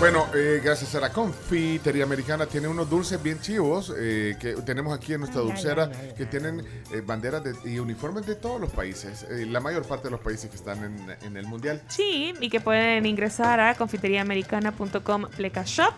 Bueno, eh, gracias a la confitería americana tiene unos dulces bien chivos eh, que tenemos aquí en nuestra dulcera que tienen eh, banderas de- y uniformes de todos los países, eh, la mayor parte de los países que están en, en el mundial. Sí, y que pueden ingresar a confiteriaamericana.com pleca shop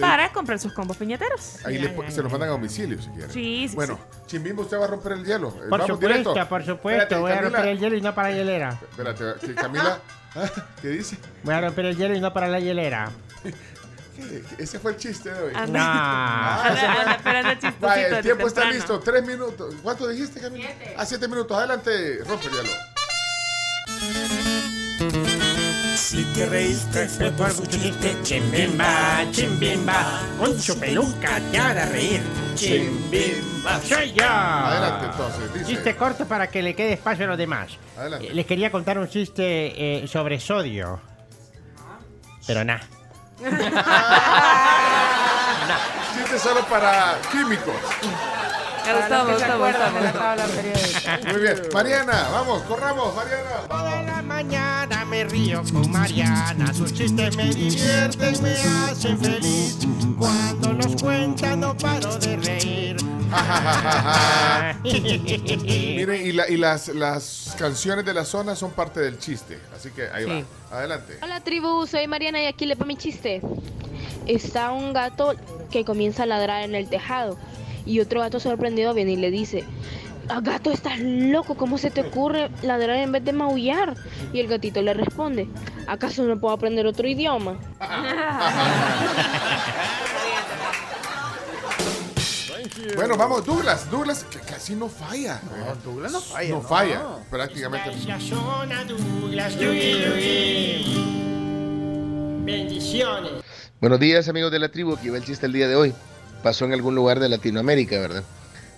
para comprar sus combos piñateros. Ahí le po- se los mandan a domicilio si quieren. Sí, sí, Bueno, Chimbimbo, usted va a romper el hielo. Eh, Por Vamos supuesto, directo. por supuesto. Espérate, voy a Camila. romper el hielo y no para la hielera. Espérate, que Camila. ¿qué dice? Voy a romper el hielo y no para la hielera. Ese fue el chiste de hoy. Anda. Nah. Anda, anda esperando chistosito Vaya, el tiempo está temprano. listo. Tres minutos. ¿Cuánto dijiste, Camila? A siete minutos. Adelante, rompe el hielo. Si te reíste fue por su chiste, chimbimba, chimbimba. Con su peluca te hará reír, chimbimba. Soy yo. Adelante, entonces. Dice. Chiste corto para que le quede espacio a los demás. Adelante. Eh, Les quería contar un chiste eh, sobre sodio. Pero nada. Chiste solo para químicos. Me gustó, me gustó, me gustó. Muy bien. Mariana, vamos, corramos, Mariana. Toda la mañana me río con Mariana, sus chistes me divierten, me hacen feliz. Cuando los cuenta no paro de reír. Miren, y, la- y las, las canciones de la zona son parte del chiste. Así que ahí Sí. va. Adelante. Hola tribu, soy Mariana y aquí le pongo mi chiste. Está un gato que comienza a ladrar en el tejado y otro gato sorprendido viene y le dice, "Ah, gato, estás loco, ¿cómo se te ocurre ladrar en vez de maullar? Y el gatito le responde, ¿acaso no puedo aprender otro idioma? Bueno, vamos, Douglas. Douglas, que casi no falla. Douglas no falla, No no. falla, prácticamente. La zona Douglas. Bendiciones. Buenos días amigos de la tribu, aquí va el chiste el día de hoy. Pasó en algún lugar de Latinoamérica, ¿verdad?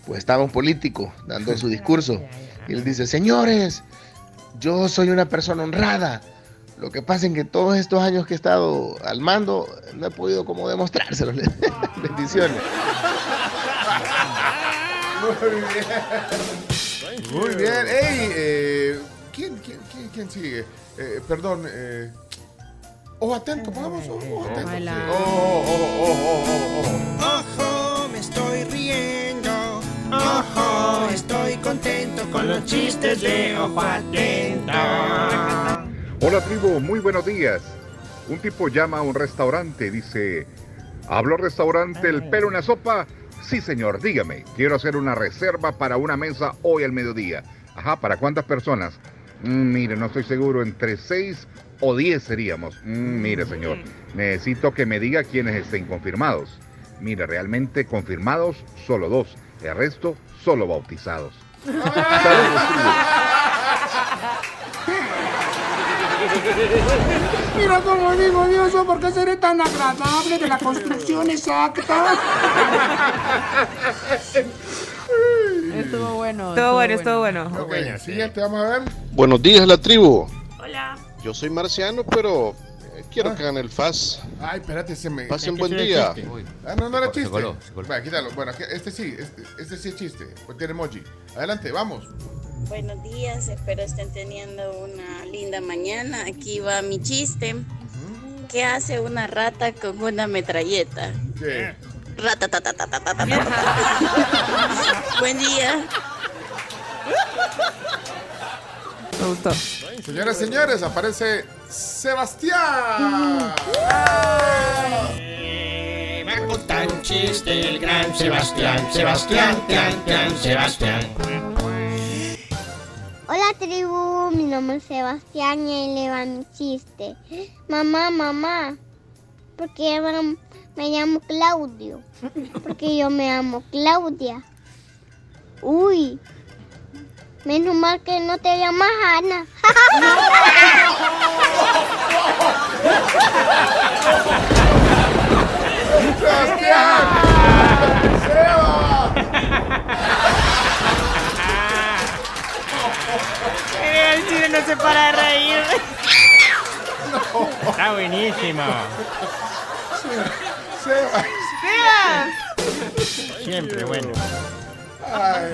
Pues estaba un político dando su discurso y él dice, señores, yo soy una persona honrada. Lo que pasa es que todos estos años que he estado al mando no he podido como demostrárselo. Bendiciones. Muy bien. Muy bien. Ey, eh, ¿quién, quién, quién, quién sigue? Eh, perdón. Eh, ojo atento, pongamos ojo, ojo atento. Ojo, ojo, ojo, ojo, ojo. Ojo, me estoy riendo. Ojo, estoy contento con los chistes de ojo atento. Hola tribu, muy buenos días. Un tipo llama a un restaurante, dice, ¿hablo restaurante El Pelo una sopa? Sí señor, dígame, quiero hacer una reserva para una mesa hoy al mediodía. Ajá, ¿para cuántas personas? Mm, mire, no estoy seguro, entre seis o diez seríamos. Mm, mire señor, necesito que me diga quiénes estén confirmados. Mire, realmente confirmados solo dos, el resto solo bautizados. Mira cómo digo, Dios, ¿por qué seré tan agradable de la construcción exacta? Estuvo bueno. Estuvo bueno, estuvo bueno. Ok, siguiente, vamos a ver. Buenos días, la tribu. Yo soy marciano, pero eh, quiero ah. que gane el FAS. Ay, espérate, se me. Pasen buen día. Ah, no, no era chiste. Se Bueno, este sí, este, este sí es chiste. Pues tiene emoji. Adelante, vamos. Buenos días, espero estén teniendo una linda mañana. Aquí va mi chiste. ¿Qué hace una rata con una metralleta? ¿Qué? Rata, ta, ta, ta, ta, ta, ta, ta. Buen día. Me gustó. Señoras y señores, aparece Sebastián. Va a contar un chiste el gran Sebastián, Sebastián, Tian, Tian, Sebastián. Hola tribu, mi nombre es Sebastián y ahí le va mi chiste. Mamá, mamá, ¿por qué me, me llamo Claudio? Porque yo me llamo Claudia. Uy, menos mal que no te llamas Ana. El chile no se para de reír. Está buenísimo. Sebas. Sebas. Siempre bueno. Ay.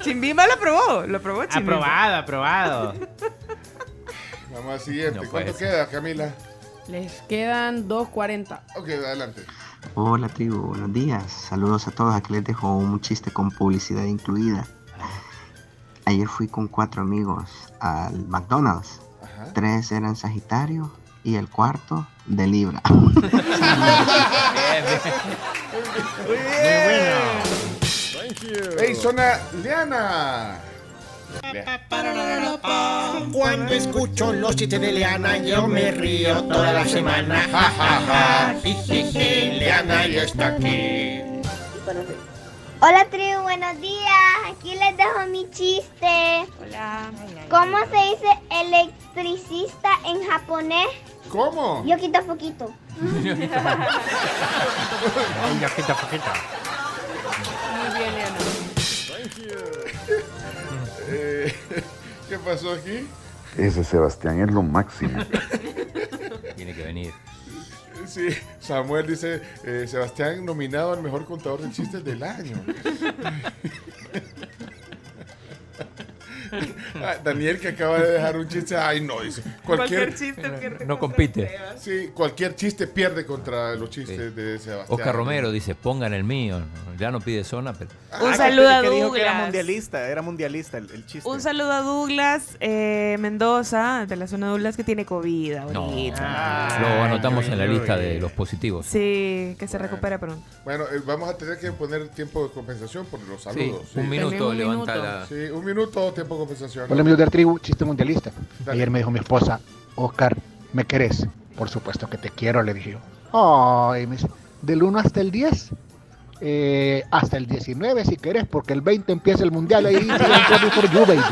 Chimbimba lo probó. Lo probó Chimbimba. Aprobado, aprobado. Vamos al siguiente. No ¿Cuánto queda, Camila? Les quedan 2.40. Ok, adelante. Hola tribu, buenos días. Saludos a todos. Aquí les dejo un chiste con publicidad incluida. Ayer fui con cuatro amigos al McDonald's. Tres eran Sagitario y el cuarto de Libra. Muy bueno. Hey, zona Liana. Cuando escucho los chistes de Leana, yo me río toda la semana. Ja, ja, ja. Leana ya está aquí. Hola tribu, buenos días. Aquí les dejo mi chiste. Hola. ¿Cómo se dice electricista en japonés? ¿Cómo? Yo quito poquito. Un poquito, poquito. Muy bien. Eh, ¿Qué pasó aquí? Ese Sebastián es lo máximo. Tiene que venir. Sí, Samuel dice, eh, Sebastián nominado al mejor contador de chistes del año. Ah, Daniel que acaba de dejar un chiste, ay no, dice, cualquier, Cualquier chiste pierde. No compite. sí, cualquier chiste pierde contra los chistes de Sebastián. Oscar Romero dice, pongan el mío. Ya no pide zona, pero... Un Ah, saludo que- a que dijo que era Douglas. mundialista, era mundialista el, el chiste. Un saludo a Douglas eh, Mendoza, de la zona de Douglas, que tiene COVID No. ahorita. Lo anotamos en la lista de los positivos. Sí, que se recupera pronto. Bueno, eh, vamos a tener que poner tiempo de compensación por los saludos. Sí, un minuto levanta la... Sí, un minuto, tiempo de compensación. Hola amigos de la tribu, chiste mundialista. Dale. Ayer me dijo mi esposa, Oscar, ¿me querés? Por supuesto que te quiero, le dije yo. Ay, me dice, ¿del 1 hasta el 10? Eh, hasta el 19 si querés, porque el 20 empieza el mundial ahí. for you, baby.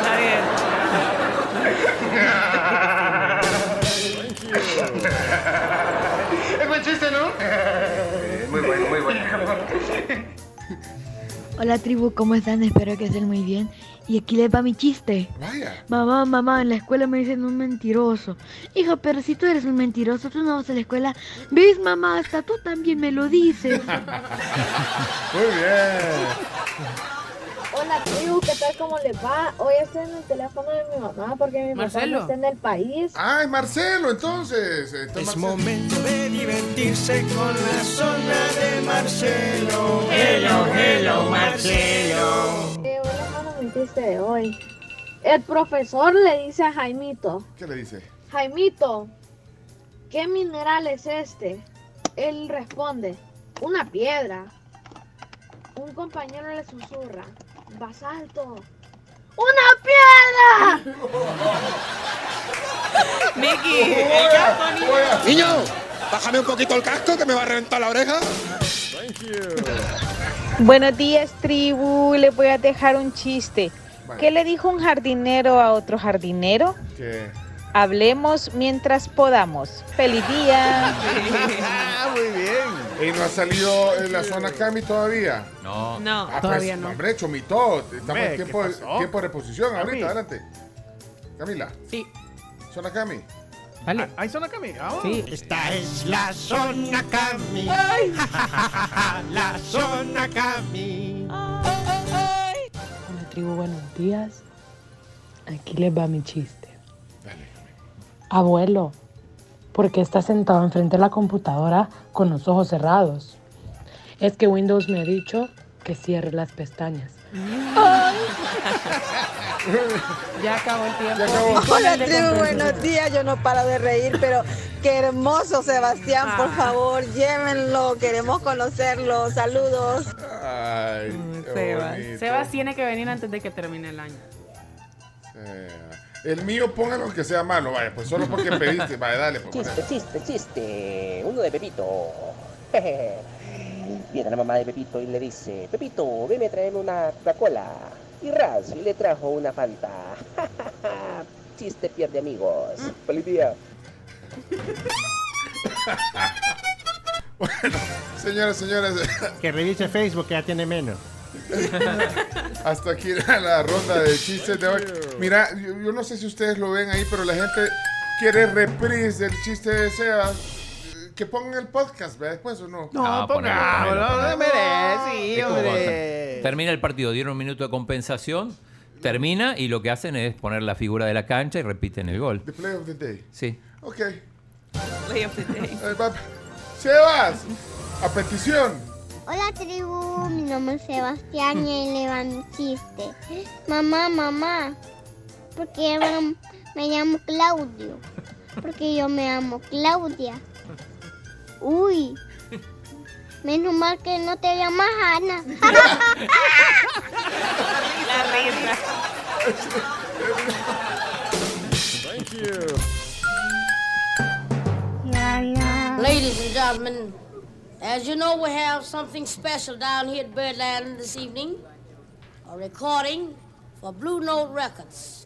Está bien. Es buen chiste, ¿no? Muy bueno, muy bueno. Hola tribu, ¿cómo están? Espero que estén muy bien. Y aquí les va mi chiste. Vaya. Mamá, mamá, en la escuela me dicen un mentiroso. Hijo, pero si tú eres un mentiroso, tú no vas a la escuela. ¿Ves, mamá? Hasta tú también me lo dices. Muy bien. Hola tribu, ¿qué tal? ¿Cómo les va? Hoy estoy en el teléfono de mi mamá porque mi Marcelo. papá no está en el país. Ah, es Marcelo, entonces. Está Es Marcelo. momento de divertirse con la zona de Marcelo. Hello, hello, chiste de hoy. El profesor le dice a Jaimito, ¿Qué le dice? Jaimito, ¿qué mineral es este? Él responde, una piedra. Un compañero le susurra, basalto. ¡Una piedra! Mickey, Niño, bájame un poquito el casco que me va a reventar la oreja. Buenos días, tribu. Le voy a dejar un chiste. ¿Qué le dijo un jardinero a otro jardinero? ¿Qué? Hablemos mientras podamos. ¡Feliz día! Ah, muy bien. ¿Y no ha salido en la zona Cami todavía? No. No, Ah, todavía pues, no. Hombre, chomito. Estamos en ¿qué tiempo, tiempo de reposición Cami. ahorita, adelante. Camila. Sí. Zona Cami. Dale. ¿Hay zona Cami? Ah, Sí, esta es la zona Cami. La zona Cami. Hola tribu, buenos días. Aquí les va mi chiste. Abuelo, ¿por qué estás sentado enfrente de la computadora con los ojos cerrados? Es que Windows me ha dicho que cierre las pestañas. Ya acabó el tiempo. Hola tribu, buenos días. Yo no paro de reír, pero qué hermoso Sebastián, por favor, llévenlo, queremos conocerlo. Saludos. Ay, Sebas. bonito. Sebas tiene que venir antes de que termine el año. Eh, el mío, póngalo que sea malo, vaya, pues solo porque pediste. Vaya, dale, pues. Chiste, chiste, chiste. Uno de Pepito. Viene la mamá de Pepito y le dice, Pepito, ven a traerme una Coca-Cola. Y Raz le trajo una Fanta. chiste pierde amigos. Feliz día. Señoras, señores. Que revise Facebook que ya tiene menos. Hasta aquí la, la ronda de chistes de hoy. Mira, yo, yo no sé si ustedes lo ven ahí, pero la gente quiere reprise del chiste de Sebas. Que pongan el podcast, ¿ve? Después o no. No, Ah, pongámoslo, ponelo, no merece, hombre. Termina el partido, dieron un minuto de compensación, termina y lo que hacen es poner la figura de la cancha y repiten el gol. The play of the day. Sí. Ok. Play of the day. Va- Sebas, a petición. Hola tribu, mi nombre es Sebastián y ahí le va mi chiste. Mamá, mamá, ¿por qué me, me llamo Claudio? Porque yo me llamo Claudia. Uy, menos mal que no te llamas Ana. La risa. Thank you. Ladies and gentlemen, as you know, we have something special down here at Birdland this evening. A recording for Blue Note Records.